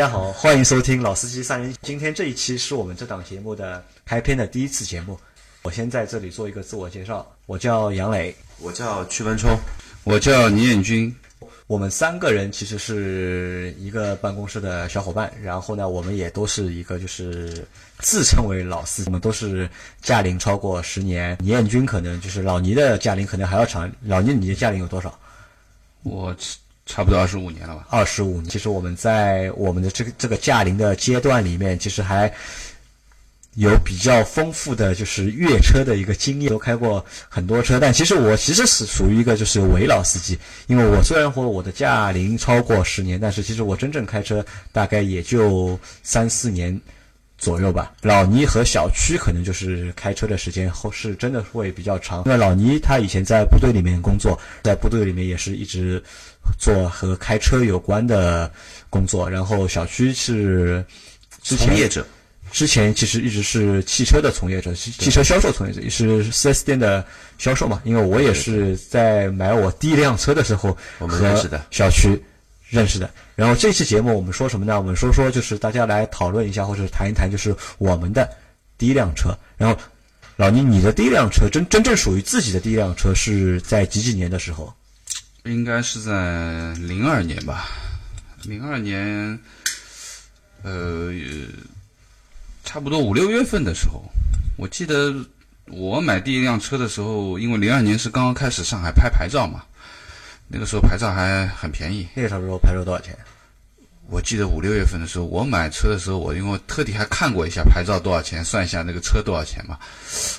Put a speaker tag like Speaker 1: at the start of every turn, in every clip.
Speaker 1: 家好，欢迎收听老司机三人。今天这一期是我们这档节目的开篇的第一次节目。我先在这里做一个自我介绍，我叫杨磊，
Speaker 2: 我叫屈文冲，
Speaker 3: 我叫倪彦军。
Speaker 1: 我们三个人其实是一个办公室的小伙伴，然后呢，我们也都是一个就是自称为老司机，我们都是驾龄超过十年。倪彦军可能就是老倪的驾龄可能还要长，老倪你的驾龄有多少？
Speaker 3: 我差不多二十五年了吧。
Speaker 1: 二十五年，其实我们在我们的这个这个驾龄的阶段里面，其实还。有比较丰富的就是越车的一个经验，都开过很多车，但其实我其实是属于一个就是伪老司机，因为我虽然说我的驾龄超过十年，但是其实我真正开车大概也就三四年左右吧。老倪和小区可能就是开车的时间后是真的会比较长，因为老倪他以前在部队里面工作，在部队里面也是一直做和开车有关的工作，然后小区是
Speaker 2: 从业者。
Speaker 1: 之前其实一直是汽车的从业者，汽车销售从业者，也是四 S 店的销售嘛。因为我也是在买我第一辆车的时候
Speaker 2: 我们认识的
Speaker 1: 小区认识的。然后这期节目我们说什么呢？我们说说就是大家来讨论一下，或者谈一谈，就是我们的第一辆车。然后老倪，你的第一辆车真真正属于自己的第一辆车是在几几年的时候？
Speaker 3: 应该是在零二年吧。零二年，呃。差不多五六月份的时候，我记得我买第一辆车的时候，因为零二年是刚刚开始上海拍牌照嘛，那个时候牌照还很便宜。
Speaker 1: 那个时候牌照多少钱？
Speaker 3: 我记得五六月份的时候，我买车的时候，我因为特地还看过一下牌照多少钱，算一下那个车多少钱嘛，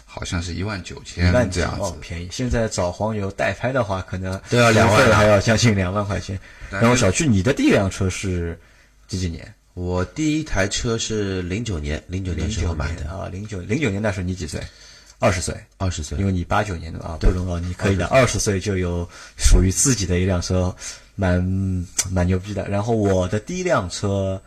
Speaker 3: 好像是一万九千这样子，
Speaker 1: 便宜。现在找黄牛代拍的话，可能
Speaker 2: 都要两万，
Speaker 1: 还要将近两万块钱。然后小区，你的第一辆车是几几年？
Speaker 2: 我第一台车是零九年，零九年时候买的
Speaker 1: 啊，零九零九年那时候你几岁？二十岁，
Speaker 2: 二十岁，
Speaker 1: 因为你八九年的啊，不容易，你可以的，二十岁就有属于自己的一辆车，蛮蛮牛逼的。然后我的第一辆车，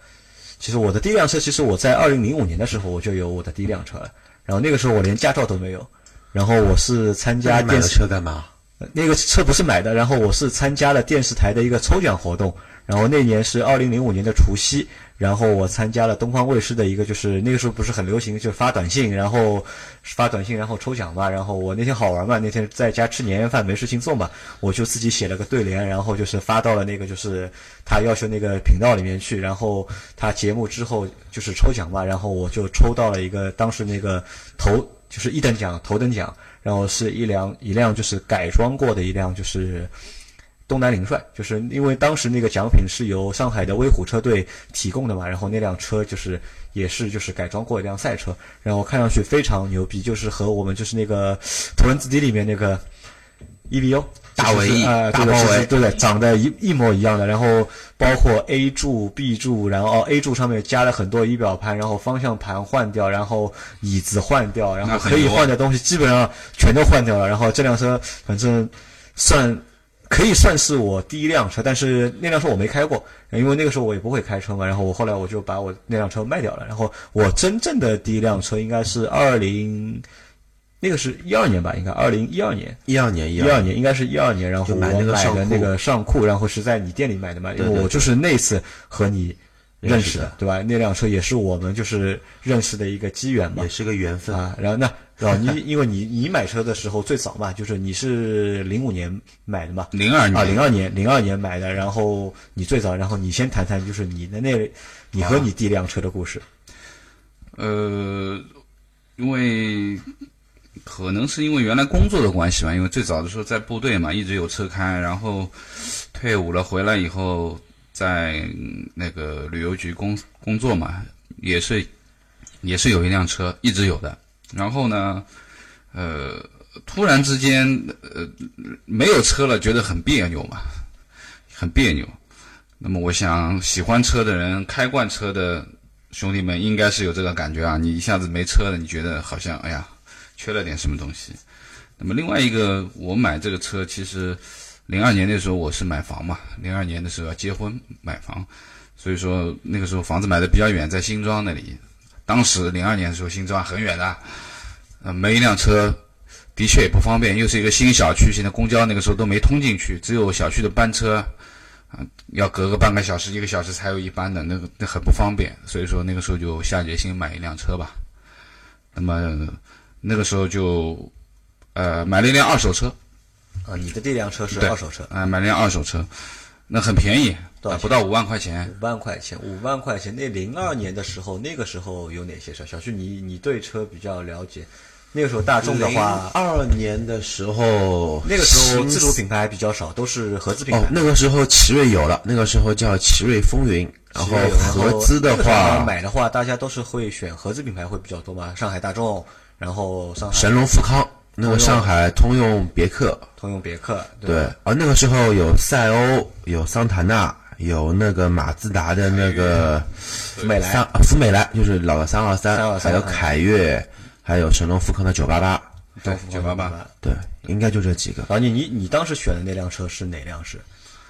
Speaker 1: 其实我的第一辆车，其实我在二零零五年的时候我就有我的第一辆车了。然后那个时候我连驾照都没有，然后我是参加电视
Speaker 2: 车干嘛？
Speaker 1: 那个车不是买的，然后我是参加了电视台的一个抽奖活动。然后那年是二零零五年的除夕。然后我参加了东方卫视的一个，就是那个时候不是很流行，就发短信，然后发短信，然后抽奖嘛。然后我那天好玩嘛，那天在家吃年夜饭没事情做嘛，我就自己写了个对联，然后就是发到了那个就是他要求那个频道里面去。然后他节目之后就是抽奖嘛，然后我就抽到了一个当时那个头就是一等奖头等奖，然后是一辆一辆就是改装过的一辆就是。东南领帅，就是因为当时那个奖品是由上海的威虎车队提供的嘛，然后那辆车就是也是就是改装过一辆赛车，然后看上去非常牛逼，就是和我们就是那个《图文字 D》里面那个 EVO
Speaker 2: 大尾
Speaker 1: 啊，
Speaker 2: 大包围，
Speaker 1: 对的，长得一一模一样的，然后包括 A 柱、B 柱，然后 A 柱上面加了很多仪表盘，然后方向盘换掉，然后椅子换掉，然后可以换的东西基本上全都换掉了，然后这辆车反正算。可以算是我第一辆车，但是那辆车我没开过，因为那个时候我也不会开车嘛。然后我后来我就把我那辆车卖掉了。然后我真正的第一辆车应该是二零，那个是一二年吧，应该二零一二年。
Speaker 2: 一二年，
Speaker 1: 一二年应该是一二年。然后我买的那个上库，然后是在你店里买的嘛，因为我就是那次和你认识的，对吧？那辆车也是我们就是认识的一个机缘嘛，
Speaker 2: 也是个缘分
Speaker 1: 啊。然后那。哦，你因为你你买车的时候最早嘛，就是你是零五年买的嘛，
Speaker 3: 零二年
Speaker 1: 啊，零二年零二年买的，然后你最早，然后你先谈谈就是你的那，你和你第一辆车的故事。
Speaker 3: 呃，因为可能是因为原来工作的关系吧，因为最早的时候在部队嘛，一直有车开，然后退伍了回来以后，在那个旅游局工工作嘛，也是也是有一辆车，一直有的。然后呢，呃，突然之间，呃，没有车了，觉得很别扭嘛，很别扭。那么，我想喜欢车的人，开惯车的兄弟们，应该是有这个感觉啊。你一下子没车了，你觉得好像哎呀，缺了点什么东西。那么，另外一个，我买这个车，其实零二年那时候我是买房嘛，零二年的时候要结婚买房，所以说那个时候房子买的比较远，在新庄那里。当时零二年的时候，新庄很远的，呃，没一辆车，的确也不方便。又是一个新小区，现在公交那个时候都没通进去，只有小区的班车，啊，要隔个半个小时、一个小时才有一班的，那个那很不方便。所以说那个时候就下决心买一辆车吧。那么那个时候就呃买了一辆二手车，
Speaker 1: 啊，你的这辆车是二手车，
Speaker 3: 啊、买了辆二手车，那很便宜，不到五万块钱。
Speaker 1: 五万块钱，五万块钱。那零二年的时候，那个时候有哪些车？小旭，你你对车比较了解。那个时候大众的话，
Speaker 2: 二年的时候，
Speaker 1: 那个时候自主品牌比较少，都是合资品牌。
Speaker 2: 哦，那个时候奇瑞有了，那个时候叫奇瑞风云，然后合资的话，
Speaker 1: 买的话，大家都是会选合资品牌会比较多嘛，上海大众，然后上海
Speaker 2: 神龙富康，那个上海通用别克，
Speaker 1: 通用别克，
Speaker 2: 对。
Speaker 1: 吧，
Speaker 2: 而那个时候有赛欧，有桑塔纳，有那个马自达的那个
Speaker 1: 福美来
Speaker 2: 三福美来，就是老的三二三
Speaker 1: ，323
Speaker 2: 还有凯越，还有神龙富康的九八八，
Speaker 3: 对，九八八。
Speaker 2: 对，应该就这几个。
Speaker 1: 然后你你你当时选的那辆车是哪辆是？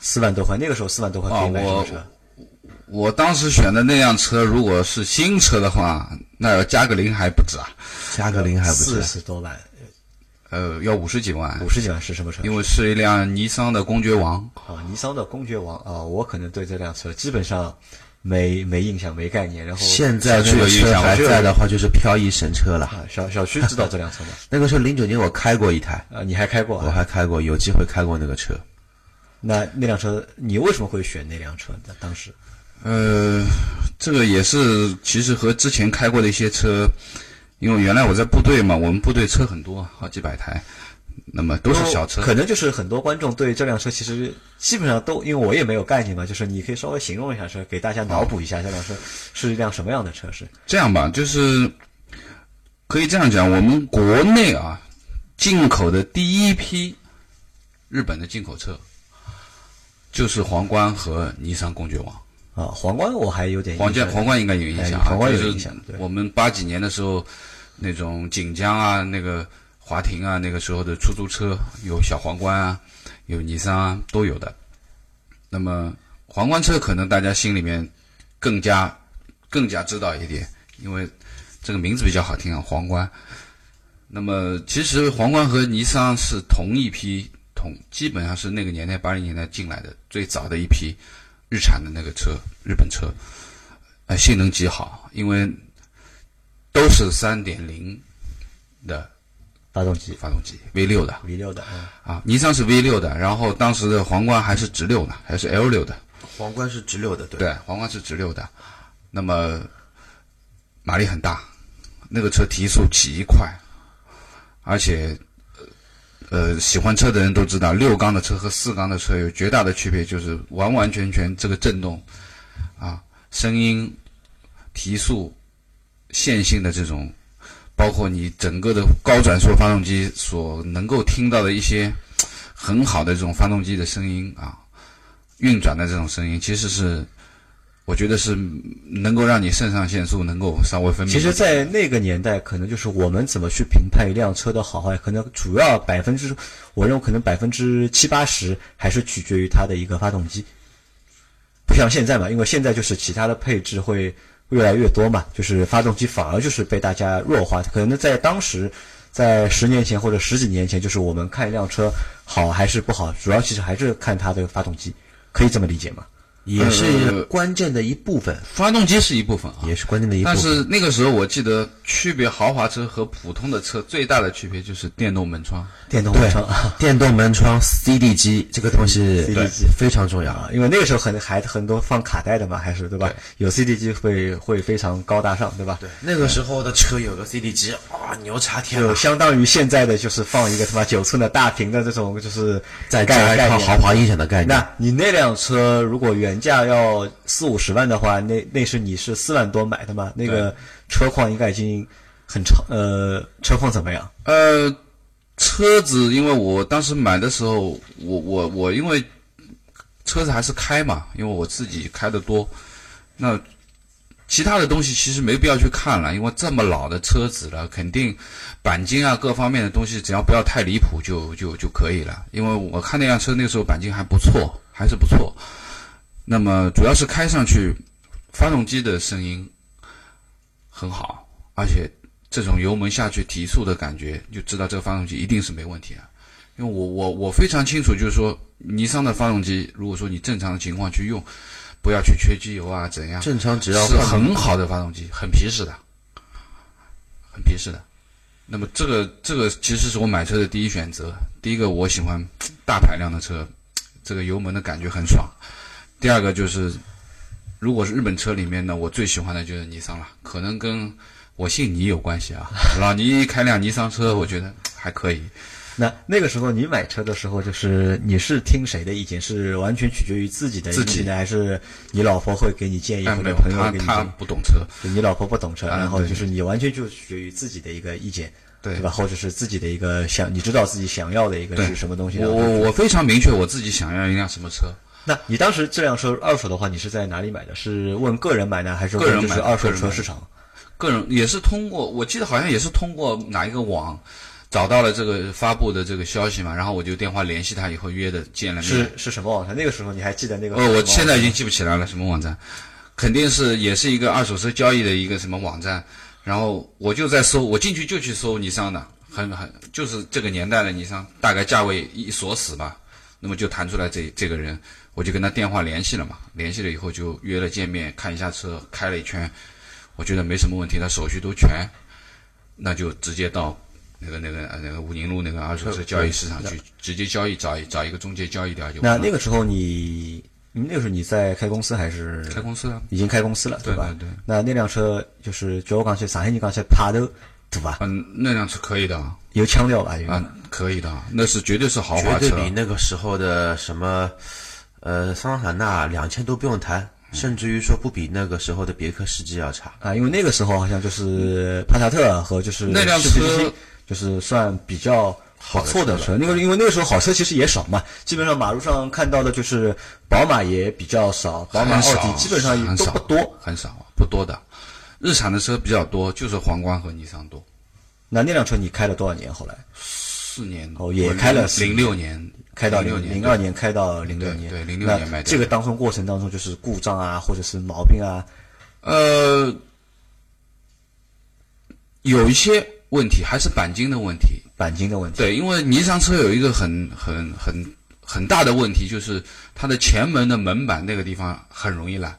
Speaker 1: 四万多块，那个时候四万多块可以买什么
Speaker 3: 哦
Speaker 1: 车？
Speaker 3: 我当时选的那辆车，如果是新车的话，那要加个零还不止啊，
Speaker 2: 加个零还不止。
Speaker 1: 四，十多万，
Speaker 3: 呃，要五十几万，
Speaker 1: 五十几万是什么车？
Speaker 3: 因为是一辆尼桑的公爵王。
Speaker 1: 啊，尼桑的公爵王啊，我可能对这辆车基本上没没印象、没概念。然后
Speaker 2: 现在这个车还在的话，就是漂移神车了。
Speaker 1: 啊，小小区知道这辆车吗？
Speaker 2: 那个时候零九年我开过一台，
Speaker 1: 啊，你还开过
Speaker 2: 我
Speaker 1: 啊？
Speaker 2: 还开过，有机会开过那个车。
Speaker 1: 那那辆车，你为什么会选那辆车呢？当时
Speaker 3: 呃，这个也是其实和之前开过的一些车，因为原来我在部队嘛，我们部队车很多，好几百台，那么都是小车。
Speaker 1: 可能就是很多观众对这辆车其实基本上都，因为我也没有概念嘛，就是你可以稍微形容一下车，给大家脑补一下这辆车是一辆什么样的车是？
Speaker 3: 这样吧，就是可以这样讲，我们国内啊进口的第一批日本的进口车，就是皇冠和尼桑公爵王。
Speaker 1: 啊，皇冠我还有点印象
Speaker 3: 皇冠皇冠应该有印象
Speaker 1: 皇冠有印象对
Speaker 3: 我们八几年的时候，那种锦江啊，那个华庭啊，那个时候的出租车有小皇冠啊，有尼桑啊，都有的。那么皇冠车可能大家心里面更加更加知道一点，因为这个名字比较好听啊，皇冠。那么其实皇冠和尼桑是同一批同，基本上是那个年代八零年代进来的最早的一批日产的那个车，日本车。呃，性能极好，因为都是三点零的
Speaker 1: 发动机。
Speaker 3: 发动机，V 六的。
Speaker 1: V 六的啊，
Speaker 3: 啊，尼桑是 V 六的，然后当时的皇冠还是直六的，还是 L 六的，
Speaker 2: 皇冠是直六的，对。
Speaker 3: 对，皇冠是直六的，那么马力很大，那个车提速极快，而且呃，喜欢车的人都知道，六缸的车和四缸的车有绝大的区别，就是完完全全这个震动啊，声音、提速、线性的这种，包括你整个的高转速发动机所能够听到的一些很好的这种发动机的声音啊，运转的这种声音，其实是我觉得是能够让你肾上腺素能够稍微分泌。
Speaker 1: 其实，在那个年代，可能就是我们怎么去评判一辆车的好坏，可能主要百分之，我认为可能百分之七八十还是取决于它的一个发动机。不像现在嘛，因为现在就是其他的配置会越来越多嘛，就是发动机反而就是被大家弱化。可能在当时，在十年前或者十几年前，就是我们看一辆车好还是不好，主要其实还是看它的发动机，可以这么理解吗？
Speaker 2: 也是
Speaker 3: 呃
Speaker 2: 关键的一部分，
Speaker 3: 发动机是一部分啊，
Speaker 2: 也是关键的一部分但。
Speaker 3: 是那个时候我记得区别豪华车和普通的车最大的区别就是电动门窗。
Speaker 1: 电动
Speaker 2: 门
Speaker 1: 窗啊。
Speaker 2: 电动门窗 CD 机这个东西
Speaker 1: CD 机
Speaker 2: 非常重要。
Speaker 1: 啊，因为那个时候很还很多放卡带的嘛，还是对吧？有 CD 机会会非常高大上，对吧？对，
Speaker 2: 那个时候的车有个 CD 机，哇，牛叉天
Speaker 1: 就！相当于现在的就是放一个他妈九寸的大屏的这种，就是
Speaker 2: 在加一套
Speaker 1: 概概念
Speaker 2: 豪华音响的概念。
Speaker 1: 那你那辆车如果原价要四五十万的话，那那是你是四万多买的嘛？那个车况应该已经很长，呃，车况怎么样？
Speaker 3: 呃，车子因为我当时买的时候，我我我因为车子还是开嘛，因为我自己开的多，那其他的东西其实没必要去看了，因为这么老的车子了，肯定钣金啊各方面的东西只要不要太离谱就就就可以了。因为我看那辆车那个时候钣金还不错，还是不错。那么主要是开上去，发动机的声音很好，而且这种油门下去提速的感觉，就知道这个发动机一定是没问题的。因为我我我非常清楚，就是说尼桑的发动机，如果说你正常的情况去用，不要去缺机油啊，怎样？
Speaker 2: 正常只要
Speaker 3: 是很好的发动机，很皮实的，很皮实的。那么这个这个其实是我买车的第一选择。第一个我喜欢大排量的车，这个油门的感觉很爽。第二个就是，如果是日本车里面呢，我最喜欢的就是尼桑了，可能跟我姓倪有关系啊。老倪开辆尼桑车，我觉得还可以。
Speaker 1: 那那个时候你买车的时候，就是你是听谁的意见？是完全取决于自己的意见呢，还是你老婆会给你建议，或者朋友给你建议？
Speaker 3: 不懂车，
Speaker 1: 你老婆不懂车，
Speaker 3: 啊
Speaker 1: 然后就是你完全就取决于自己的一个意见，
Speaker 3: 对
Speaker 1: 对吧？或者是自己的一个想，你知道自己想要的一个是什么东西。
Speaker 3: 我我我非常明确我自己想要一辆什么车。
Speaker 1: 那你当时这辆车二手的话，你是在哪里买的？是问个人买呢，还是
Speaker 3: 个人买
Speaker 1: 二手车市场？
Speaker 3: 个人也是通过，我记得好像也是通过哪一个网找到了这个发布的这个消息嘛，然后我就电话联系他，以后约的见了面。
Speaker 1: 是是什么网站？那个时候你还记得那个？
Speaker 3: 呃，我现在已经记不起来了，什么网站？肯定是也是一个二手车交易的一个什么网站。然后我就在搜，我进去就去搜尼桑的，很很就是这个年代的尼桑，大概价位一锁死吧，那么就弹出来这这个人，我就跟他电话联系了嘛，联系了以后就约了见面，看一下车，开了一圈，我觉得没什么问题，他手续都全，那就直接到那个那个呃那个武宁路那个二手车交易市场去直接交易，找一找一个中介交易掉就。
Speaker 1: 那那个时候你，你那个时候你在开公司还是
Speaker 3: 开公司了，
Speaker 1: 已经开公司了，吧？
Speaker 3: 对对对
Speaker 1: 那那辆车就是就我刚才上海人讲起帕头，对吧？
Speaker 3: 嗯，那辆车可以的啊，
Speaker 1: 有腔调吧？有
Speaker 3: 啊可以的，那是绝对是豪华车。
Speaker 2: 绝对比那个时候的什么，呃，桑塔纳两千都不用谈，甚至于说不比那个时候的别克世纪要差。
Speaker 1: 啊，因为那个时候好像就是帕萨特和就是
Speaker 3: 那辆车
Speaker 1: 就是算比较好错的车。那个因为那个时候好车其实也少嘛，基本上马路上看到的就是宝马也比较少，宝马、奥迪基本上也
Speaker 3: 很少
Speaker 1: 都不多。
Speaker 3: 很少，不多的。日产的车比较多，就是皇冠和尼桑多。
Speaker 1: 那那辆车你开了多少年？后来
Speaker 3: 四年
Speaker 1: 哦也开了四
Speaker 3: 零六年，
Speaker 1: 开到
Speaker 3: 零年，
Speaker 1: 零二年开到零六年，
Speaker 3: 对零
Speaker 1: 六
Speaker 3: 年卖掉
Speaker 1: 这个当中过程当中就是故障啊，或者是毛病啊，
Speaker 3: 呃，有一些问题还是钣金的问题。
Speaker 1: 钣金的问题。
Speaker 3: 对，因为尼桑车有一个很很很很大的问题，就是它的前门的门板那个地方很容易烂，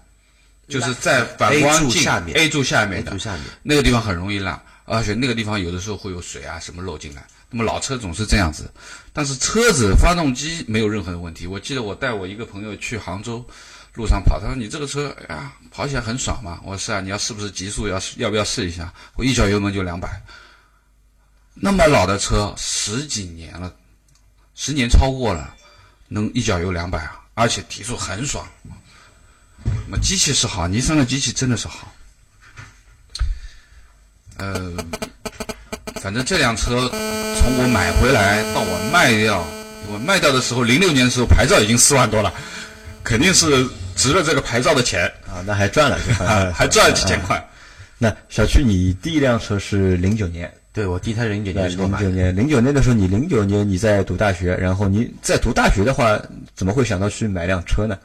Speaker 3: 就是在反光镜
Speaker 2: 柱下面
Speaker 3: A 柱下面的
Speaker 2: 柱下面，
Speaker 3: 那个地方很容易烂，而且那个地方有的时候会有水啊什么漏进来。那么老车总是这样子，但是车子发动机没有任何的问题。我记得我带我一个朋友去杭州，路上跑，他说你这个车，哎呀，跑起来很爽嘛。我说是啊，你要是不是极速要要不要试一下？我一脚油门就两百，那么老的车十几年了，十年超过了，能一脚油两百啊，而且提速很爽。那机器是好，尼桑的机器真的是好。呃，反正这辆车从我买回来到我卖掉，我卖掉的时候，零六年的时候牌照已经四万多了，肯定是值了这个牌照的钱
Speaker 1: 啊，那还赚了，
Speaker 3: 啊，还赚了几千块。
Speaker 1: 那小区，你第一辆车是零九年，
Speaker 2: 对我第一台零九
Speaker 1: 对，
Speaker 2: 年时候买的，
Speaker 1: 零九年，零九年的时候，你零九年你在读大学，然后你在读大学的话，怎么会想到去买辆车呢？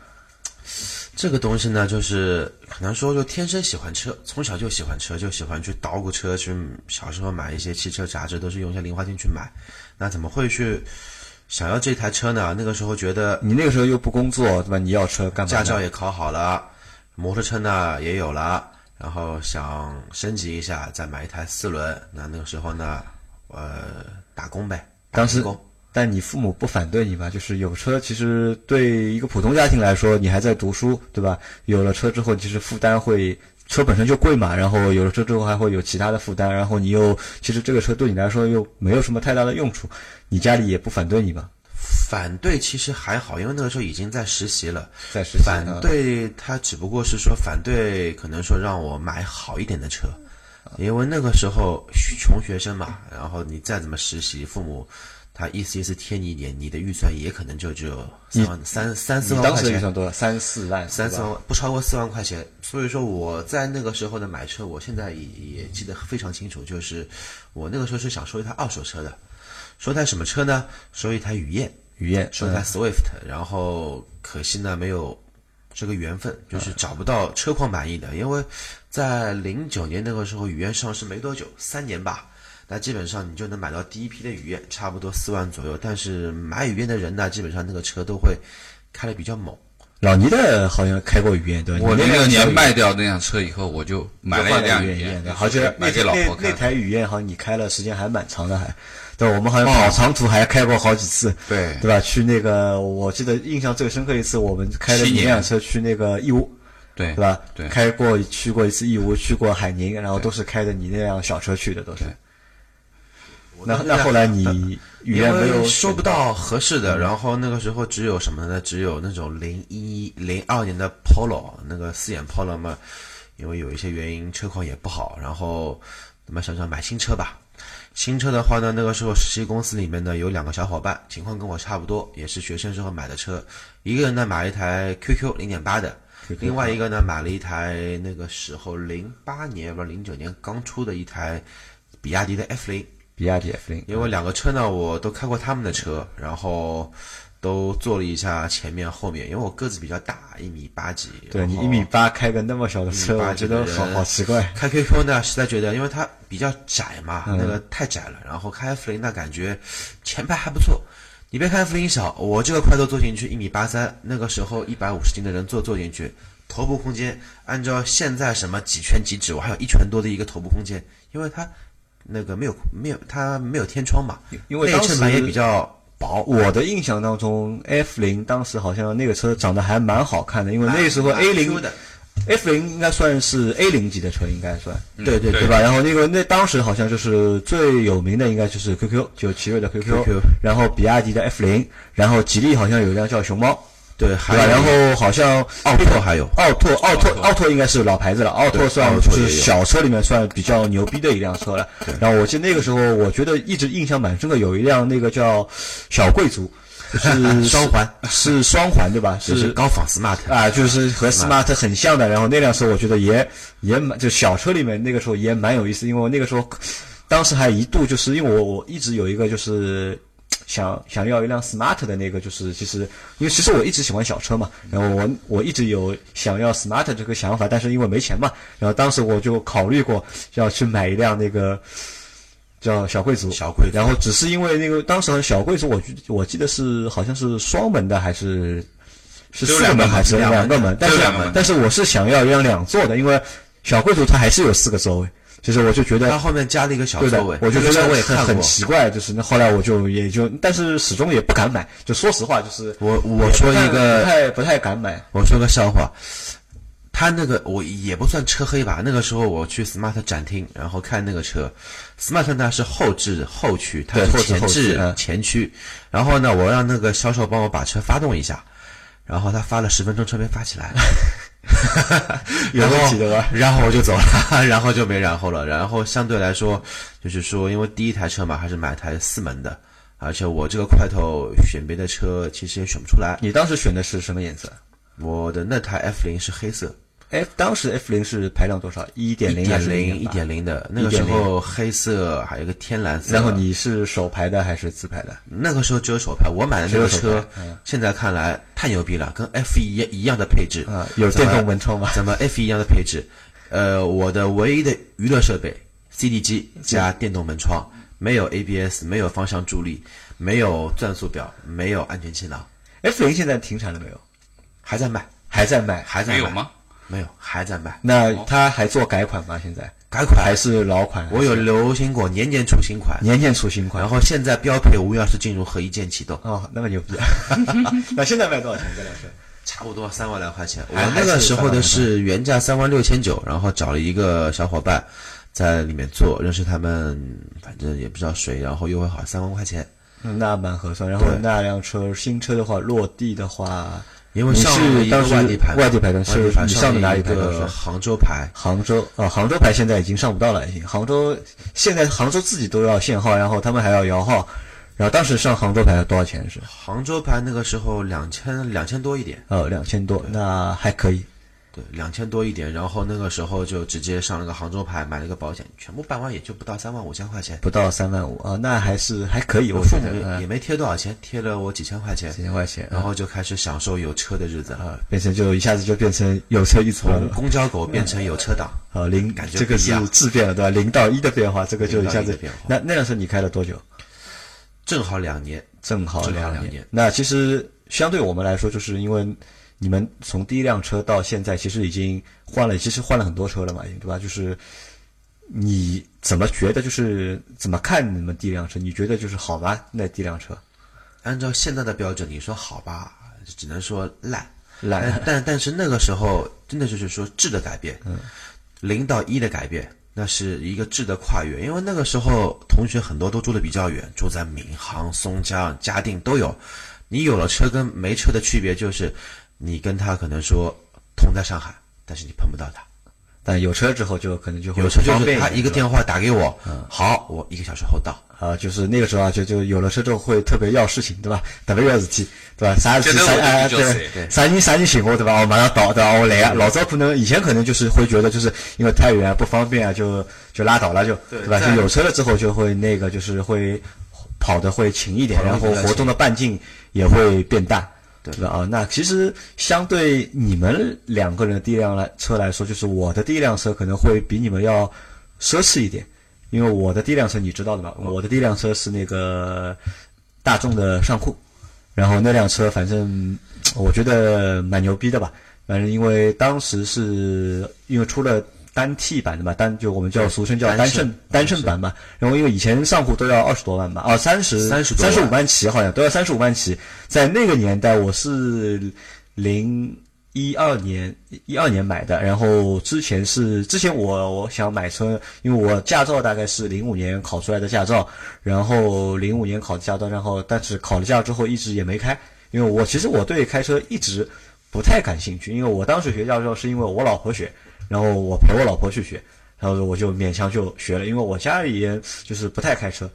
Speaker 2: 这个东西呢，就是可能说，就天生喜欢车，从小就喜欢车，就喜欢去捣鼓车，去小时候买一些汽车杂志，都是用一些零花钱去买。那怎么会去想要这台车呢？那个时候觉得
Speaker 1: 你那个时候又不工作，对吧？你要车干嘛？
Speaker 2: 驾照也考好了，摩托车呢也有了，然后想升级一下，再买一台四轮。那那个时候呢，呃，打工呗，
Speaker 1: 当时
Speaker 2: 打工。
Speaker 1: 但你父母不反对你吧？就是有车，其实对一个普通家庭来说，你还在读书，对吧？有了车之后，其实负担会，车本身就贵嘛，然后有了车之后还会有其他的负担，然后你又，其实这个车对你来说又没有什么太大的用处，你家里也不反对你吧？
Speaker 2: 反对其实还好，因为那个时候已经在实习了。
Speaker 1: 在实习
Speaker 2: 反
Speaker 1: 啊
Speaker 2: 对他只不过是说反对，可能说让我买好一点的车，因为那个时候穷学生嘛，然后你再怎么实习，父母他意思意思贴你一点，你的预算也可能就只有三万三三四
Speaker 1: 你当
Speaker 2: 万块钱。
Speaker 1: 时的预算多少？三四万，
Speaker 2: 三四万不超过四万块钱，所以说我在那个时候的买车，我现在也也记得非常清楚，就是我那个时候是想收一台二手车的，收台什么车呢？收一台雨燕，
Speaker 1: 雨燕，
Speaker 2: 收一台
Speaker 1: 嗯
Speaker 2: Swift，、然后可惜呢没有这个缘分，就是找不到车况满意的，因为在零九年那个时候雨燕上市没多久，三年吧。那基本上你就能买到第一批的雨燕，差不多四万左右。但是买雨燕的人呢，基本上那个车都会开的比较猛。
Speaker 1: 老倪的好像开过雨燕，对吧？
Speaker 3: 我
Speaker 1: 你
Speaker 3: 零六年卖掉那辆车以后，我就买了一辆
Speaker 1: 雨
Speaker 3: 雨燕，
Speaker 1: 好像
Speaker 3: 买给老婆
Speaker 1: 那那
Speaker 3: 开。
Speaker 1: 台雨燕，好像你开了时间还蛮长的，还对，我们好像跑长途还开过好几次，
Speaker 3: 对
Speaker 1: 对吧？去那个我记得印象最深刻一次，我们开了
Speaker 3: 七年
Speaker 1: 你那辆车去那个义乌，
Speaker 3: 对
Speaker 1: 对吧？
Speaker 3: 对
Speaker 1: 开过去过一次义乌，去过海宁，然后都是开着你那辆小车去的，都是
Speaker 3: 对。
Speaker 1: 那那后来你
Speaker 2: 语
Speaker 1: 言没有
Speaker 2: 为收不到合适
Speaker 1: 嗯
Speaker 2: 的，然后那个时候只有什么呢？只有那种零一零二年的 Polo，那个四眼 Polo 嘛，因为有一些原因车况也不好，然后那么想想买新车吧。新车的话呢，那个时候实习公司里面呢有两个小伙伴，情况跟我差不多，也是学生时候买的车。一个人呢买了一台 QQ 零点八的，另外一个呢买了一台那个时候零八年不是零九年刚出的一台比亚迪的 F 零。
Speaker 1: 比亚迪 F 零，
Speaker 2: 因为两个车呢，我都开过他们的车，然后都坐了一下前面后面，因为我个子比较大，一米八几。
Speaker 1: 对你一米八开个那么小的车，觉得好好奇怪。
Speaker 2: 开 QQ 呢，实在觉得因为它比较窄嘛，
Speaker 1: 嗯
Speaker 2: 那个太窄了。然后开 F 零呢，感觉前排还不错。你别看 F 零小，我这个块头坐进去一米八三，那个时候一百五十斤的人坐坐进去，头部空间按照现在什么几拳几指，我还有一拳多的一个头部空间，因为它那个没有没有它没有天窗嘛，
Speaker 1: 因为当
Speaker 2: 内衬也比较薄。
Speaker 1: 我的印象当中，F 零当时好像那个车长得还蛮好看的，因为那时候 A 零
Speaker 2: 的。
Speaker 1: F 零应该算是 A 零级的车，应该算。
Speaker 2: 对对
Speaker 1: 对吧？然后那个那当时好像就是最有名的应该就是 QQ，就奇瑞的
Speaker 2: QQ，QQ
Speaker 1: 然后比亚迪的 F 零，然后吉利好像有一辆叫熊猫，
Speaker 2: 对？还有
Speaker 1: 然后好像
Speaker 2: 奥拓还有
Speaker 1: 奥拓，奥拓，奥拓应该是老牌子了，奥拓算就是小车里面算比较牛逼的一辆车了。然后我记得那个时候，我觉得一直印象蛮深的，有一辆那个叫小贵族，是
Speaker 2: 双环，
Speaker 1: 是双环对吧？
Speaker 2: 是高仿 smart，
Speaker 1: 啊，就是和 smart 很像的。然后那辆车我觉得也也蛮，就小车里面那个时候也蛮有意思，因为我那个时候当时还一度就是因为我我一直有一个就是。想想要一辆 smart 的那个，就是其实因为其实我一直喜欢小车嘛，然后我我一直有想要 smart 这个想法，但是因为没钱嘛，然后当时我就考虑过要去买一辆那个叫小贵族，
Speaker 2: 小贵族。
Speaker 1: 然后只是因为那个当时小贵族我记我记得是好像是双门的还是是四
Speaker 3: 门
Speaker 1: 门还是
Speaker 2: 两个门？
Speaker 1: 但是但是我是想要一辆两座的，因为小贵族它还是有四个座位，其实我就觉得
Speaker 2: 他后面加了一个小座位，，
Speaker 1: 我就觉得很很。奇怪，就是那后来我就也就，但是始终也不敢买，就说实话，就是
Speaker 2: 我我说一个
Speaker 1: 不
Speaker 2: 个，
Speaker 1: 太不太敢买，
Speaker 2: 我说个笑话，他那个我也不算车黑吧。那个时候我去 smart 展厅，然后看那个车，smart 呢是后置后驱，它是前置
Speaker 1: 嗯
Speaker 2: 前驱。然后呢，我让那个销售帮我把车发动一下，然后他发了十分钟，车没发起来。
Speaker 1: 有问题的吧？
Speaker 2: 然后我就走了，然后就没然后了。然后相对来说，就是说，因为第一台车嘛，还是买台四门的，而且我这个块头选别的车其实也选不出来。
Speaker 1: 你当时选的是什么颜色
Speaker 2: 我的那台 F 零是黑色，
Speaker 1: ？F 当时 F 零是排量多少？一点零还是
Speaker 2: 一点零一
Speaker 1: 1.8
Speaker 2: 点零的，那个时候黑色还有一个天蓝色。
Speaker 1: 然后你是手排的还是自排的？
Speaker 2: 那个时候只有手排，我买的那个
Speaker 1: 只有
Speaker 2: 车
Speaker 1: 手排嗯，
Speaker 2: 现在看来太牛逼了，跟 F 一一样的配置
Speaker 1: 啊有电动门窗吗
Speaker 2: 怎么 F 一样的配置？呃，我的唯一的娱乐设备 CD 机加电动门窗，没有 ABS，没有方向助力，没有转速表，没有安全气囊
Speaker 1: ，F 零现在停产了没有？
Speaker 2: 还在卖，
Speaker 1: 还在卖？
Speaker 2: 还在卖
Speaker 3: 没有？吗？
Speaker 2: 没有，还在卖，
Speaker 1: 那他还做改款吗？现在
Speaker 2: 改款
Speaker 1: 还是老款？
Speaker 2: 我有流行过年年出新款，
Speaker 1: 年年出新款
Speaker 2: 然。后现在标配无钥匙进入和一键启动，
Speaker 1: 哦，那么牛逼！那现在卖多少钱这辆车？
Speaker 2: 差不多三万来块钱。我那个时候的是原价三万六千九，然后找了一个小伙伴在里面做，认识他们，反正也不知道谁，然后优惠好三万块钱。
Speaker 1: 嗯那蛮合算。然后那辆车新车的话，落地的话，你
Speaker 2: 因为上
Speaker 1: 是当时
Speaker 2: 外地牌，
Speaker 1: 外地牌的是你上的哪里牌
Speaker 2: 了一个杭州牌，
Speaker 1: 杭州啊，杭州牌现在已经上不到了，已经。杭州现在杭州自己都要限号，然后他们还要摇号。然后当时上杭州牌多少钱是？
Speaker 2: 杭州牌那个时候两千两千多一点，
Speaker 1: 呃，两千多，那还可以。
Speaker 2: 对，两千多一点，然后那个时候就直接上了个杭州牌，买了个保险，全部办完也就不到三万五千块钱。
Speaker 1: 不到三万五啊，那还是还可以，我
Speaker 2: 父母也没贴多少钱，贴了我几千块钱
Speaker 1: 几，千块钱，
Speaker 2: 然后就开始享受有车的日子，
Speaker 1: 啊，变成就一下子就变成有车一
Speaker 2: 从。公交狗变成有车党。
Speaker 1: 啊，零
Speaker 2: 感觉
Speaker 1: 这个是质变了，对吧？零到一的变化，这个就一下子
Speaker 2: 变化。
Speaker 1: 那那辆车你开了多久？
Speaker 2: 正好两年，
Speaker 1: 正好两
Speaker 2: 年
Speaker 1: 那其实相对我们来说，就是因为你们从第一辆车到现在，其实已经换了，其实换了很多车了嘛，对吧？就是你怎么觉得，就是怎么看你们第一辆车？你觉得就是好吗？那第一辆车
Speaker 2: 按照现在的标准，你说好吧，只能说烂。
Speaker 1: 烂
Speaker 2: 但但但是那个时候真的就是说质的改变，嗯零到一的改变，那是一个质的跨越。因为那个时候同学很多都住的比较远，住在闵行、松江、嘉定都有。你有了车跟没车的区别就是，你跟他可能说同在上海，但是你碰不到他。
Speaker 1: 但有车之后就可能就会
Speaker 2: 有车就是他一个电话打给我，嗯好，我一个小时后到。
Speaker 1: 啊，就是那个时候啊，就就有了车之后会特别要事情，对吧？特别要事体，对吧？啥事体
Speaker 3: 觉得我就
Speaker 1: 啥啊，
Speaker 3: 比较
Speaker 1: 对
Speaker 3: 随
Speaker 1: 啥人啥人寻我，对吧？我马上到，对吧？我来啊。老早可能以前可能就是会觉得，就是因为太远不方便啊，就就拉倒了，就
Speaker 2: 对
Speaker 1: 吧？
Speaker 2: 在
Speaker 1: 就有车了之后就会那个就是会跑的会勤一点，然后活动的半径也会变大。
Speaker 2: 对。
Speaker 1: 吧？啊，那其实相对你们两个人的第一辆来车来说，就是我的第一辆车可能会比你们要奢侈一点，因为我的第一辆车你知道的吧，我的第一辆车是那个大众的尚酷，然后那辆车反正我觉得蛮牛逼的吧，反正因为当时是因为出了单 T 版的嘛，单就我们叫俗称叫单
Speaker 2: 单胜
Speaker 1: 胜单胜版嘛，然后因为以前上户都要二十多万吧，哦三十
Speaker 2: 30多万。
Speaker 1: 三十五万起好像都要三十五万起，在那个年代我是零一二年一二年买的，然后之前是之前我我想买车，因为我驾照大概是零五年考出来的驾照，然后零五年考的驾照，然后但是考了驾照之后一直也没开，因为我其实我对开车一直不太感兴趣，因为我当时学驾照是因为我老婆学，然后我陪我老婆去学，然后我就勉强就学了，因为我家里人就是不太开车，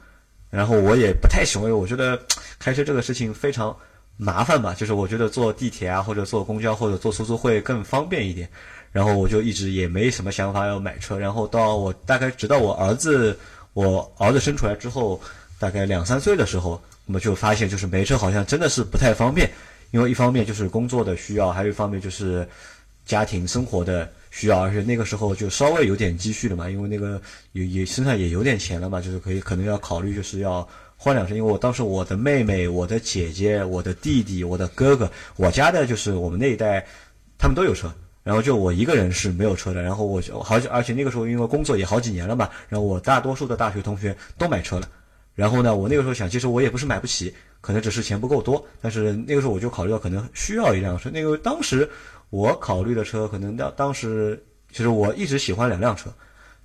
Speaker 1: 然后我也不太喜欢，我觉得开车这个事情非常麻烦吧，就是我觉得坐地铁啊，或者坐公交或者坐出租会更方便一点。然后我就一直也没什么想法要买车，然后到我大概直到我儿子我儿子生出来之后，大概两三岁的时候，我们就发现就是没车好像真的是不太方便，因为一方面就是工作的需要，还有一方面就是家庭生活的需要，而且那个时候就稍微有点积蓄了嘛，因为那个也也身上也有点钱了嘛，就是可以可能要考虑就是要换辆车，因为我当时我的妹妹、我的姐姐、我的弟弟、我的哥哥，我家的就是我们那一代，他们都有车。然后就我一个人是没有车的，然后我就好，而且那个时候因为工作也好几年了嘛，然后我大多数的大学同学都买车了，然后呢，我那个时候想，其实我也不是买不起，可能只是钱不够多，但是那个时候我就考虑到可能需要一辆车。那个当时我考虑的车，可能当当时其实我一直喜欢两辆车，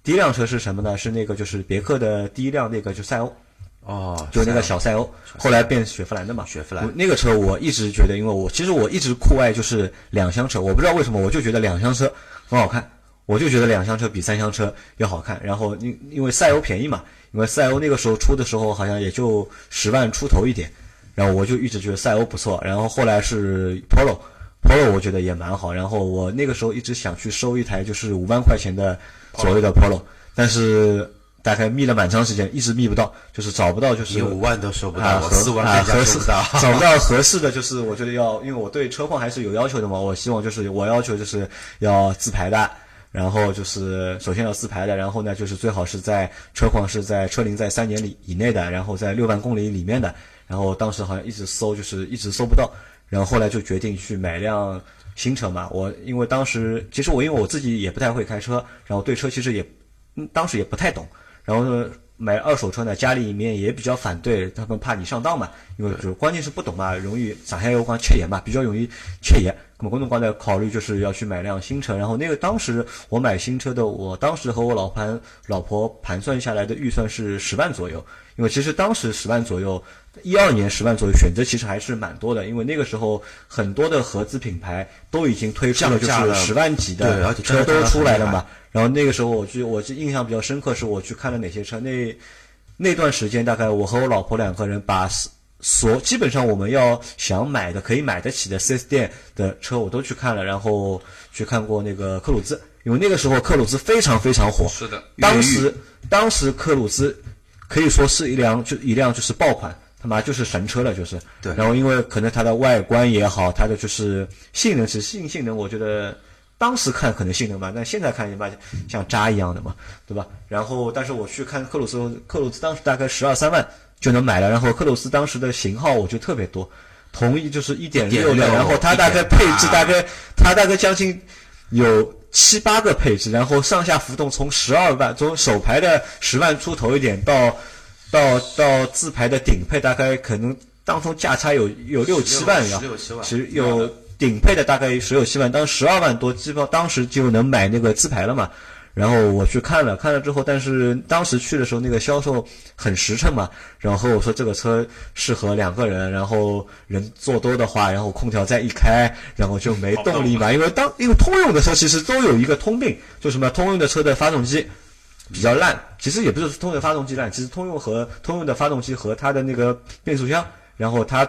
Speaker 1: 第一辆车是什么呢？是那个就是别克的第一辆那个就赛欧，
Speaker 2: 哦，
Speaker 1: 就那个小赛欧，后来变雪佛兰的嘛。
Speaker 2: 雪佛兰
Speaker 1: 那个车我一直觉得，因为我其实我一直酷爱就是两厢车，我不知道为什么，我就觉得两厢车很好看，我就觉得两厢车比三厢车要好看。然后因因为赛欧便宜嘛，因为赛欧那个时候出的时候好像也就十万出头一点，然后我就一直觉得赛欧不错。然后后来是 Polo。Polo 我觉得也蛮好，然后我那个时候一直想去收一台就是五万块钱的左右的 Polo，但是大概密了蛮长时间，一直密不到，就是找不到，就是
Speaker 2: 你五万都收不
Speaker 1: 啊，
Speaker 2: 到，我四万
Speaker 1: 啊合适
Speaker 2: 更加收不到。
Speaker 1: 找不到合适的，就是我觉得要，因为我对车况还是有要求的嘛。我希望就是我要求就是要自排的，然后就是首先要自排的，然后呢就是最好是在车况是在车龄在三年里以内的，然后在六万公里里面的。然后当时好像一直搜，就是一直搜不到，然后后来就决定去买辆新车嘛。我因为当时其实我因为我自己也不太会开车，然后对车其实也当时也不太懂，然后呢，买二手车呢，家里面也比较反对，他们怕你上当嘛，因为就关键是不懂嘛，容易上海有光缺盐嘛，比较容易缺盐。那么公众光在考虑就是要去买辆新车，然后那个当时我买新车的，我当时和我老盘老婆盘算下来的预算是十万左右，因为其实当时十万左右，一二年十万左右选择其实还是蛮多的，因为那个时候很多的合资品牌都已经推出了就是十万级的车都出来了嘛。然后那个时候我去，我是印象比较深刻，是我去看了哪些车。那那段时间，大概我和我老婆两个人把四所基本上我们要想买的可以买得起的 4S 店的车我都去看了，然后去看过那个克鲁兹，因为那个时候克鲁兹非常非常火。
Speaker 3: 是的，
Speaker 1: 当时当时克鲁兹可以说是一辆就一辆就是爆款，他妈就是神车了，就是。
Speaker 2: 对
Speaker 1: 然后因为可能它的外观也好，它的就是性能，其实性性能我觉得当时看可能性能慢，但现在看也妈像渣一样的嘛，对吧？然后但是我去看克鲁斯，克鲁斯当时大概十二三万就能买了，然后克鲁斯当时的型号我觉得特别多，同一就是一点六的，然后它大概配置大概它大概将近有七八个配置，然后上下浮动从十二万，从首排的十万出头一点到到到自排的顶配，大概可能当中价差有有六七万呀
Speaker 2: 十，六七万，
Speaker 1: 其实有顶配的大概十六七万，当十二万多，基本上当时就能买那个自排了嘛。然后我去看了，看了之后，但是当时去的时候，那个销售很实诚嘛，然后我说这个车适合两个人，然后人坐多的话，然后空调再一开，然后就没动力嘛。因为当因为通用的车其实都有一个通病，就什么通用的车的发动机比较烂，其实也不是通用的发动机烂，其实通用和通用的发动机和它的那个变速箱，然后它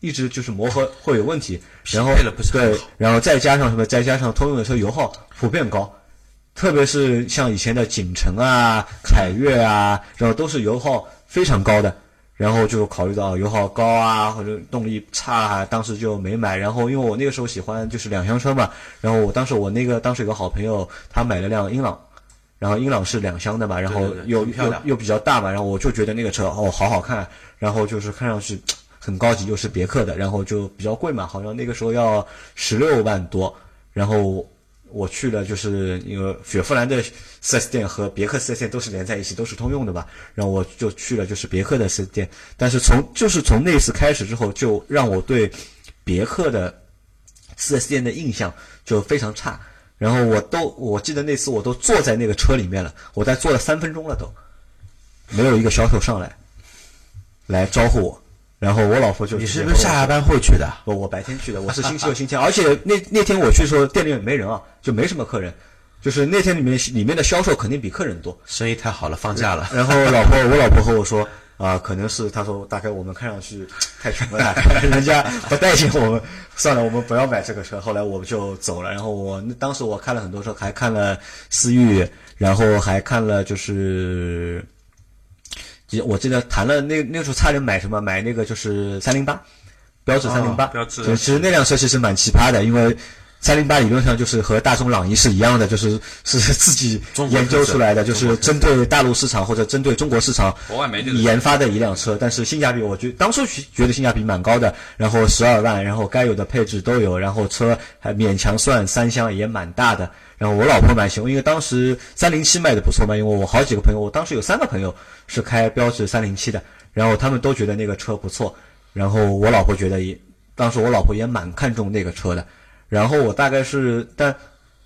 Speaker 1: 一直就是磨合会有问题，然后对，然后再加上什么，再加上通用的车油耗普遍高，特别是像以前的景程啊、凯越啊，然后都是油耗非常高的。然后就考虑到油耗高啊，或者动力差啊，当时就没买。然后因为我那个时候喜欢就是两厢车嘛，然后我当时我那个当时有个好朋友，他买了辆英朗，然后英朗是两厢的嘛，然后又又又比较大嘛，然后我就觉得那个车哦好好看，然后就是看上去很高级，又是别克的，然后就比较贵嘛，好像那个时候要十六万多，然后我去了，就是因为雪佛兰的 4S 店和别克 4S 店都是连在一起，都是通用的吧，然后我就去了就是别克的 4S 店，但是从就是从那次开始之后，就让我对别克的 4S 店的印象就非常差。然后我都我记得那次我都坐在那个车里面了，我在坐了三分钟了都，没有一个销售上来来招呼我。然后我老婆就
Speaker 2: 你是不是下班后去的？
Speaker 1: 不，我白天去的，我是星期六、星期天，而且那那天我去的时候，店里面没人啊，就没什么客人，就是那天里面里面的销售肯定比客人多。
Speaker 2: 生意太好了，放假了。
Speaker 1: 然后老婆，我老婆和我说啊、可能是她说大概我们看上去太穷了，人家不待见我们，算了，我们不要买这个车。后来我们就走了。然后我那当时我看了很多车，还看了思域，然后还看了就是。记我记得谈了那那时候差点买什么买那个就是三零八，标致三零八，
Speaker 3: 标致
Speaker 1: 其实那辆车其实蛮奇葩的，因为三零八理论上就是和大众朗逸是一样的，就是 是自己研究出来的，就是针对大陆市场或者针对中国市场研发的一辆车，但是性价比我觉当初觉得性价比蛮高的，然后十二万，然后该有的配置都有，然后车还勉强算三厢，也蛮大的。然后我老婆蛮喜欢，因为当时三零七卖的不错嘛，因为我好几个朋友，我当时有三个朋友是开标致三零七的，然后他们都觉得那个车不错，然后我老婆觉得也，当时我老婆也蛮看重那个车的，然后我大概是，但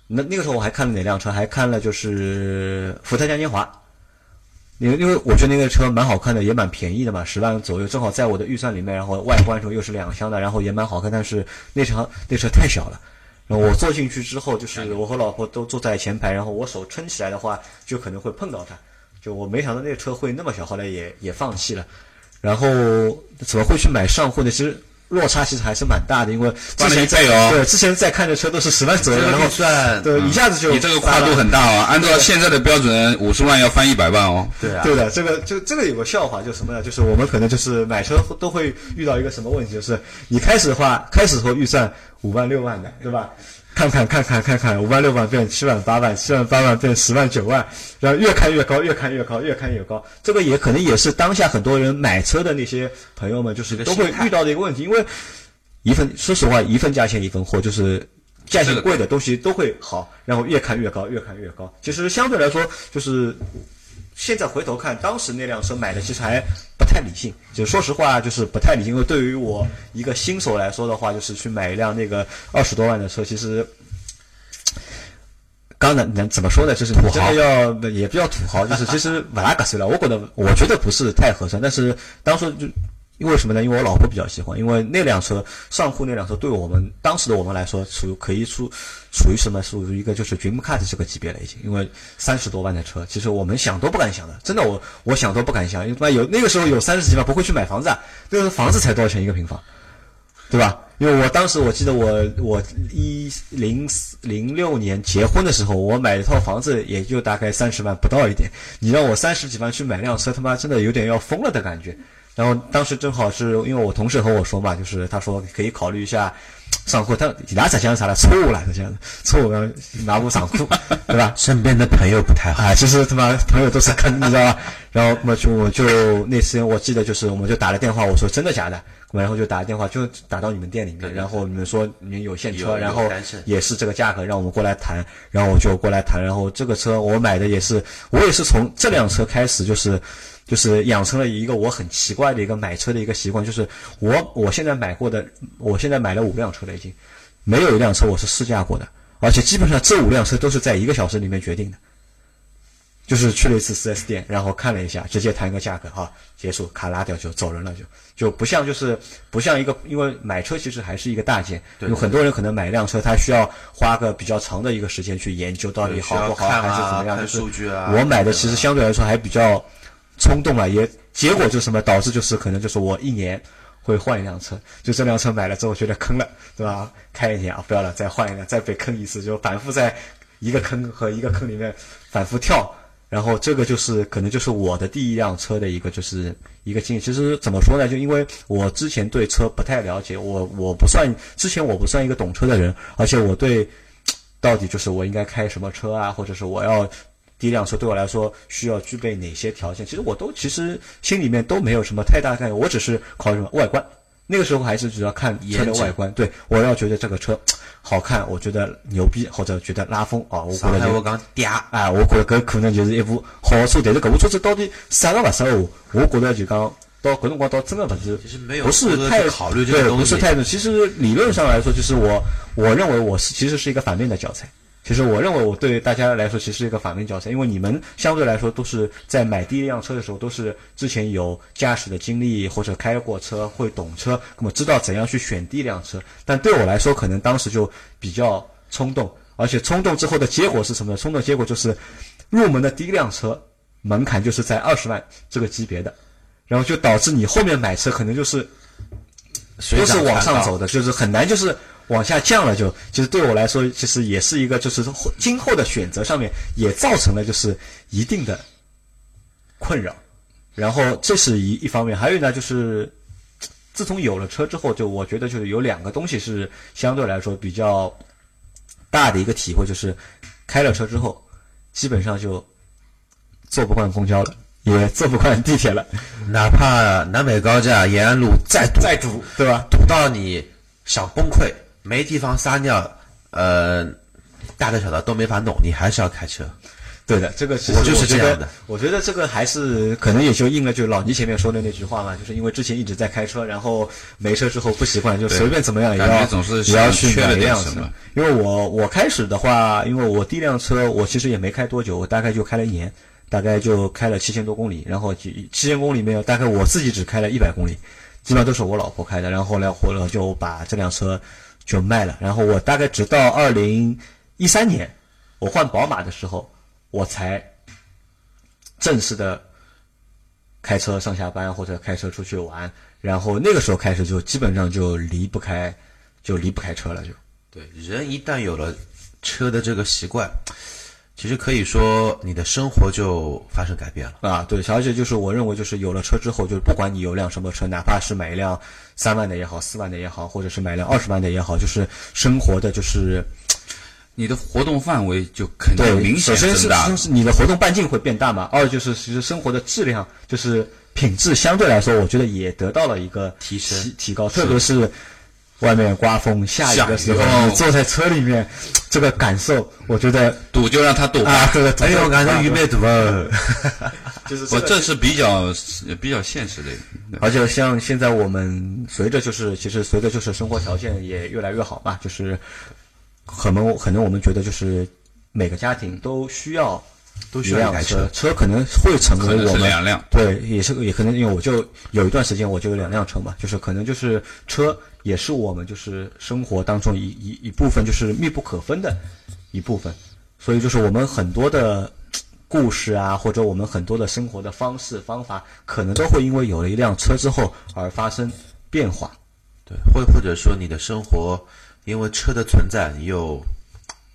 Speaker 1: 那那个时候我还看了哪辆车？还看了就是福特嘉年华，因为因为我觉得那个车蛮好看的，也蛮便宜的嘛，十万左右，正好在我的预算里面。然后外观时候又是两厢的，然后也蛮好看，但是那车那车太小了。然后我坐进去之后，就是我和老婆都坐在前排，然后我手撑起来的话，就可能会碰到它。就我没想到那个车会那么小，后来也也放弃了。然后怎么会去买上户呢？其实落差其实还是蛮大的，因为之
Speaker 3: 翻了
Speaker 1: 前
Speaker 3: 一倍哦
Speaker 1: 对，之前在看的车都是十万左右，然后
Speaker 2: 算
Speaker 1: 对一下子就
Speaker 3: 你这个跨度很大哦，按照现在的标准，五十万要翻一百万哦。
Speaker 2: 对啊，
Speaker 1: 对的，这个就这个有个笑话，就什么呢？就是我们可能就是买车都会遇到一个什么问题，就是你开始的话，开始时候预算五万六万的，对吧？看看看看看看，五万六万变七万八万，七万八万变十万九万，然后越看越高，越看越高，越看越高。这个也可能也是当下很多人买车的那些朋友们，就是都会遇到的一个问题，因为一份说实话，一份价钱一分货，就是价钱贵的东西都会好，然后越看越高，越看越高。其实相对来说，就是现在回头看，当时那辆车买的其实还不太理性。就说实话，就是不太理性。因为对于我一个新手来说的话，就是去买一辆那个二十多万的车，其实。刚能能怎么说呢？就是你真的要也不要土豪，就是其实瓦拉格斯了。我觉得我觉得不是太合算，但是当初就因为什么呢？因为我老婆比较喜欢，因为那辆车上户那辆车对我们当时的我们来说，属于可以属属于什么？属于一个就是 dream car 这个级别了已经。因为三十多万的车，其实我们想都不敢想的，真的我我想都不敢想。因为有那个时候有三十几万不会去买房子，啊，那个房子才多少钱一个平方，对吧？因为我当时我记得我我一零零六年结婚的时候，我买一套房子也就大概三十万不到一点。你让我三十几万去买辆车，他妈真的有点要疯了的感觉。然后当时正好是因为我同事和我说嘛，就是他说可以考虑一下上库，他拿着讲啥的？错误了，这样子，错误了，拿不上库，对吧？
Speaker 2: 身边的朋友不太好，
Speaker 1: 其实他妈朋友都是坑，你知道吧？然后么就我就那次我记得就是我们就打了电话，我说真的假的？然后就打了电话就打到你们店里面，然后你们说你们有现车，然后也是这个价格，让我们过来谈，然后我就过来谈，然后这个车我买的也是，我也是从这辆车开始就是。就是养成了一个我很奇怪的一个买车的一个习惯，就是我我现在买过的，我现在买了五辆车了已经，没有一辆车我是试驾过的，而且基本上这五辆车都是在一个小时里面决定的，就是去了一次 4S 店，然后看了一下，直接谈一个价格哈，结束，卡拉掉就走人了，就就不像就是不像一个，因为买车其实还是一个大件，有很多人可能买一辆车，他需要花个比较长的一个时间去研究到底好不好还是怎么样，就是我买的其实相对来说还比较。冲动了，也结果就是什么导致就是可能就是我一年会换一辆车，就这辆车买了之后觉得坑了，对吧？开一年啊，不要了，再换一辆，再被坑一次，就反复在一个坑和一个坑里面反复跳，然后这个就是可能就是我的第一辆车的一个就是一个经历。其实怎么说呢？就因为我之前对车不太了解，我我不算之前我不算一个懂车的人，而且我对到底就是我应该开什么车啊，或者是我要。第一辆车对我来说需要具备哪些条件？其实我都其实心里面都没有什么太大概念，我只是考虑什么外观。那个时候还是主要看车的外观。对我要觉得这个车好看，我觉得牛逼或者觉得拉风啊，我觉得
Speaker 2: 我讲嗲
Speaker 1: 啊，我觉得搿可能就是一部好车。但是搿部车子到底适合勿适合？我我觉得就讲到搿辰光，倒真的不是，
Speaker 2: 其实没有
Speaker 1: 不是太
Speaker 2: 考虑这个东
Speaker 1: 西，不是太其实理论上来说，就是我我认为我是其实是一个反面的教材。其实我认为我对大家来说其实是一个反面教材，因为你们相对来说都是在买第一辆车的时候都是之前有驾驶的经历或者开过车会懂车，那么知道怎样去选第一辆车。但对我来说，可能当时就比较冲动，而且冲动之后的结果是什么呢？冲动结果就是入门的第一辆车门槛就是在二十万这个级别的，然后就导致你后面买车可能就是都是往上走的，就是很难就是。往下降了，就就是对我来说，其实也是一个，就是今后的选择上面也造成了就是一定的困扰。然后这是一一方面，还有呢，就是自从有了车之后，就我觉得就是有两个东西是相对来说比较大的一个体会，就是开了车之后，基本上就坐不惯公交了，也坐不惯地铁了，
Speaker 2: 哪怕南北高架延安路再堵
Speaker 1: 再堵，对吧？
Speaker 2: 堵到你想崩溃。没地方撒尿，呃，大的小的都没法弄，你还是要开车。
Speaker 1: 对的，这个
Speaker 2: 我就是这样的。
Speaker 1: 我觉得这个还是可能也就应了就老倪前面说的那句话嘛，就是因为之前一直在开车，然后没车之后不习惯，就随便怎么样也要也要去买一辆车。因为我我开始的话，因为我第一辆车我其实也没开多久，我大概就开了一年，大概就开了七千多公里，然后七千公里里面大概我自己只开了一百公里，基本上都是我老婆开的，然后后来或者就把这辆车。就卖了，然后我大概直到二零一三年，我换宝马的时候，我才正式的开车上下班或者开车出去玩，然后那个时候开始就基本上就离不开，就离不开车了，就
Speaker 2: 对人一旦有了车的这个习惯。其实可以说，你的生活就发生改变了
Speaker 1: 啊！对，而且就是我认为，就是有了车之后，就是不管你有辆什么车，哪怕是买一辆三万的也好，四万的也好，或者是买辆二十万的也好，就是生活的，就是
Speaker 3: 你的活动范围就肯定明显增大。
Speaker 1: 首先是你的活动半径会变大嘛，二就是其实生活的质量，就是品质相对来说，我觉得也得到了一个
Speaker 2: 提升、
Speaker 1: 提高，特别是。外面刮风下雨的时候，你坐在车里面，这个感受，我觉得
Speaker 3: 堵就让他堵
Speaker 1: 啊！这
Speaker 2: 个，哎呦，感觉雨没堵啊！
Speaker 1: 就是
Speaker 3: 我这是比较比较现实的，
Speaker 1: 而且像现在我们随着就是其实随着就是生活条件也越来越好吧，就是可能可能我们觉得就是每个家庭都需要
Speaker 2: 都
Speaker 1: 一辆
Speaker 2: 需要一台
Speaker 1: 车，车可能会成为我们
Speaker 3: 两辆。
Speaker 1: 对，也是也可能因为我就有一段时间我就有两辆车嘛，就是可能就是车也是我们就是生活当中一一一部分，就是密不可分的一部分。所以就是我们很多的故事啊，或者我们很多的生活的方式方法，可能都会因为有了一辆车之后而发生变化。
Speaker 2: 对，或或者说你的生活因为车的存在，你又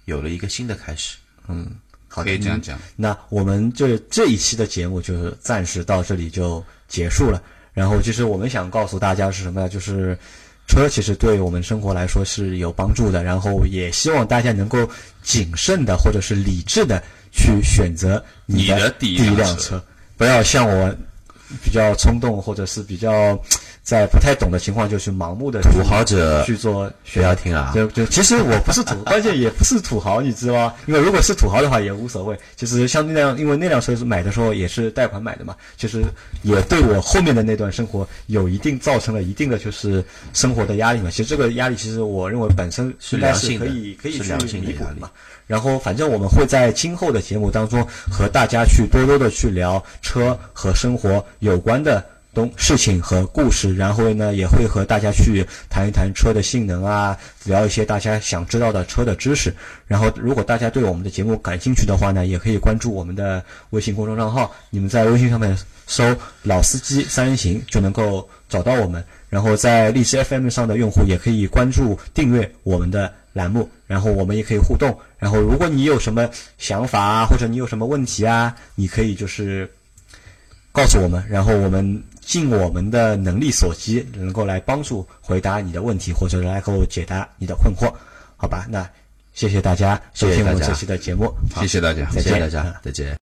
Speaker 2: 有了一个新的开始。
Speaker 1: 嗯好，
Speaker 3: 可以这样讲。
Speaker 1: 那我们这这一期的节目就是暂时到这里就结束了。然后，其实我们想告诉大家是什么呢？就是车其实对我们生活来说是有帮助的。然后，也希望大家能够谨慎的或者是理智的去选择
Speaker 3: 你
Speaker 1: 的
Speaker 3: 的第一辆车
Speaker 1: 辆车，不要像我比较冲动或者是比较在不太懂的情况就去盲目的
Speaker 2: 土豪者
Speaker 1: 去做
Speaker 2: 不
Speaker 1: 选
Speaker 2: 要听啊！
Speaker 1: 就就其实我不是土，关键也不是土豪，你知道吗？因为如果是土豪的话也无所谓。其实像那辆，因为那辆车是买的时候也是贷款买的嘛，其实也对我后面的那段生活有一定造成了一定的就是生活的压力嘛。其实这个压力，其实我认为本身
Speaker 2: 是
Speaker 1: 应该是可
Speaker 2: 良性的
Speaker 1: 以可以去
Speaker 2: 是良性的压力
Speaker 1: 弥补的嘛。然后，反正我们会在今后的节目当中和大家去多多的去聊车和生活有关的东事情和故事，然后呢，也会和大家去谈一谈车的性能啊，聊一些大家想知道的车的知识。然后，如果大家对我们的节目感兴趣的话呢，也可以关注我们的微信公众账号，你们在微信上面搜“老司机三人行”就能够找到我们。然后在荔枝 FM 上的用户也可以关注订阅我们的栏目，然后我们也可以互动。然后如果你有什么想法啊，或者你有什么问题啊，你可以就是告诉我们，然后我们尽我们的能力所及，能够来帮助回答你的问题，或者来给我解答你的困惑，好吧？那谢谢大家收听我们这期的节目，
Speaker 3: 谢谢大家。
Speaker 2: 谢谢大家
Speaker 1: 嗯，
Speaker 2: 再见。